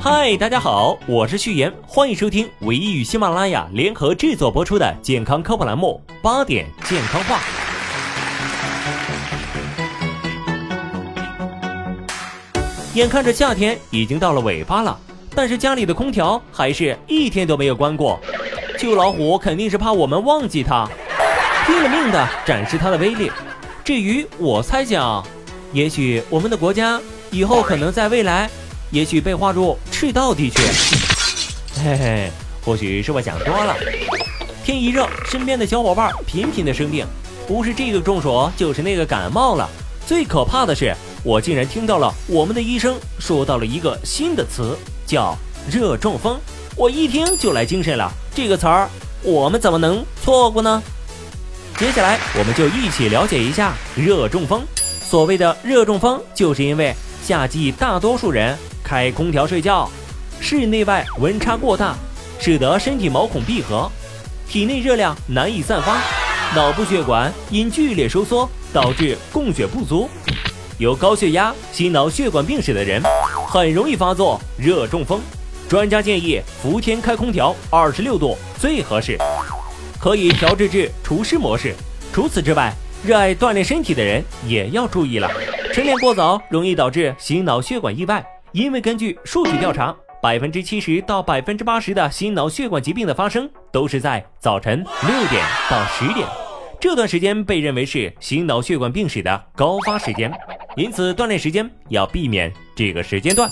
嗨，大家好，我是旭言，欢迎收听唯一与喜马拉雅联合制作播出的健康科普栏目《八点健康话》。眼看着夏天已经到了尾巴了，但是家里的空调还是一天都没有关过。旧老虎肯定是怕我们忘记它，拼了命的展示它的威力。至于我猜想，也许我们的国家以后可能在未来。也许被划入赤道地区，嘿嘿，或许是我想多了。天一热，身边的小伙伴频频的生病，不是这个中暑，就是那个感冒了。最可怕的是，我竟然听到了我们的医生说到了一个新的词，叫热中风。我一听就来精神了，这个词儿我们怎么能错过呢？接下来我们就一起了解一下热中风。所谓的热中风，就是因为夏季大多数人。开空调睡觉，室内外温差过大，使得身体毛孔闭合，体内热量难以散发，脑部血管因剧烈收缩导致供血不足。有高血压、心脑血管病史的人，很容易发作热中风。专家建议伏天开空调二十六度最合适，可以调制至除湿模式。除此之外，热爱锻炼身体的人也要注意了，晨练过早容易导致心脑血管意外。因为根据数据调查，百分之七十到百分之八十的心脑血管疾病的发生都是在早晨六点到十点，这段时间被认为是心脑血管病史的高发时间，因此锻炼时间要避免这个时间段。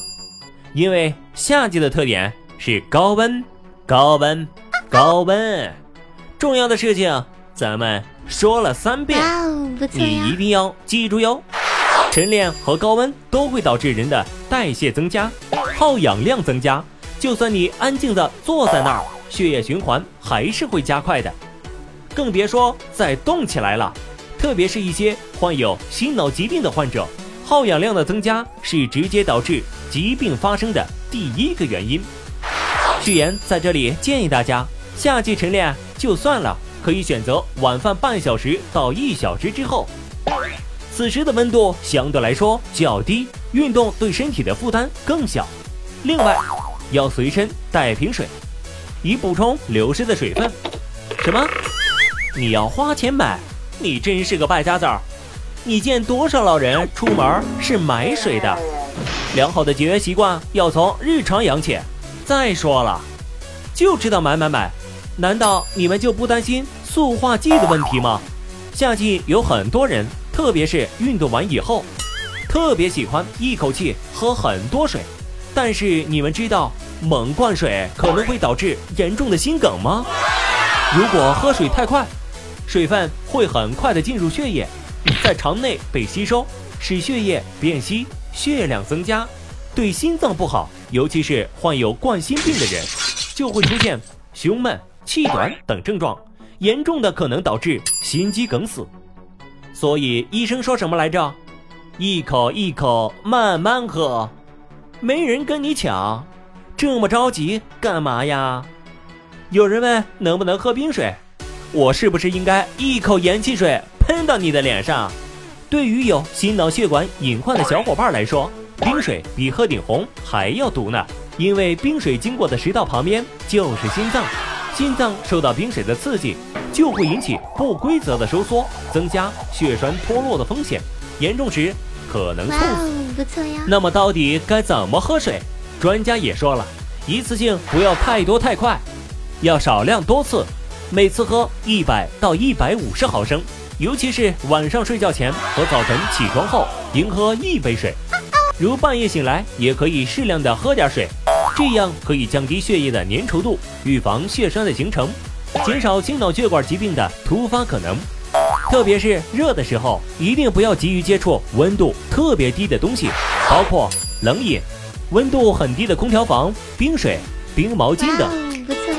因为夏季的特点是高温、高温、高温，重要的事情咱们说了三遍，你一定要记住哟。晨练和高温都会导致人的代谢增加，耗氧量增加。就算你安静的坐在那儿，血液循环还是会加快的，更别说再动起来了。特别是一些患有心脑疾病的患者，耗氧量的增加是直接导致疾病发生的第一个原因。序言在这里建议大家，夏季晨练就算了，可以选择晚饭半小时到一小时之后。此时的温度相对来说较低，运动对身体的负担更小。另外，要随身带瓶水，以补充流失的水分。什么？你要花钱买？你真是个败家子儿！你见多少老人出门是买水的？良好的节约习惯要从日常养起。再说了，就知道买买买，难道你们就不担心塑化剂的问题吗？夏季有很多人。特别是运动完以后，特别喜欢一口气喝很多水。但是你们知道猛灌水可能会导致严重的心梗吗？如果喝水太快，水分会很快的进入血液，在肠内被吸收，使血液变稀，血量增加，对心脏不好。尤其是患有冠心病的人，就会出现胸闷、气短等症状，严重的可能导致心肌梗死。所以医生说什么来着？一口一口慢慢喝，没人跟你抢，这么着急干嘛呀？有人问能不能喝冰水，我是不是应该一口盐汽水喷到你的脸上？对于有心脑血管隐患的小伙伴来说，冰水比鹤顶红还要毒呢，因为冰水经过的食道旁边就是心脏，心脏受到冰水的刺激。就会引起不规则的收缩，增加血栓脱落的风险，严重时可能猝死。不错呀。那么到底该怎么喝水？专家也说了，一次性不要太多太快，要少量多次，每次喝一百到一百五十毫升，尤其是晚上睡觉前和早晨起床后，应喝一杯水。如半夜醒来，也可以适量的喝点水，这样可以降低血液的粘稠度，预防血栓的形成。减少心脑血管疾病的突发可能，特别是热的时候，一定不要急于接触温度特别低的东西，包括冷饮、温度很低的空调房、冰水、冰毛巾等。不错呀。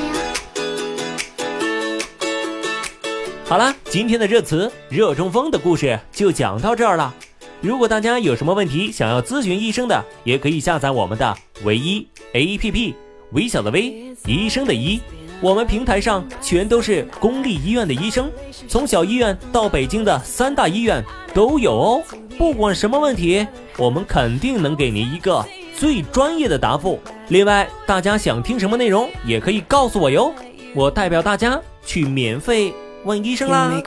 好了，今天的热词“热中风”的故事就讲到这儿了。如果大家有什么问题想要咨询医生的，也可以下载我们的唯一 APP，微小的微，医生的医。我们平台上全都是公立医院的医生，从小医院到北京的三大医院都有哦。不管什么问题，我们肯定能给您一个最专业的答复。另外，大家想听什么内容，也可以告诉我哟，我代表大家去免费问医生啦。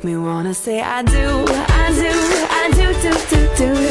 do do do.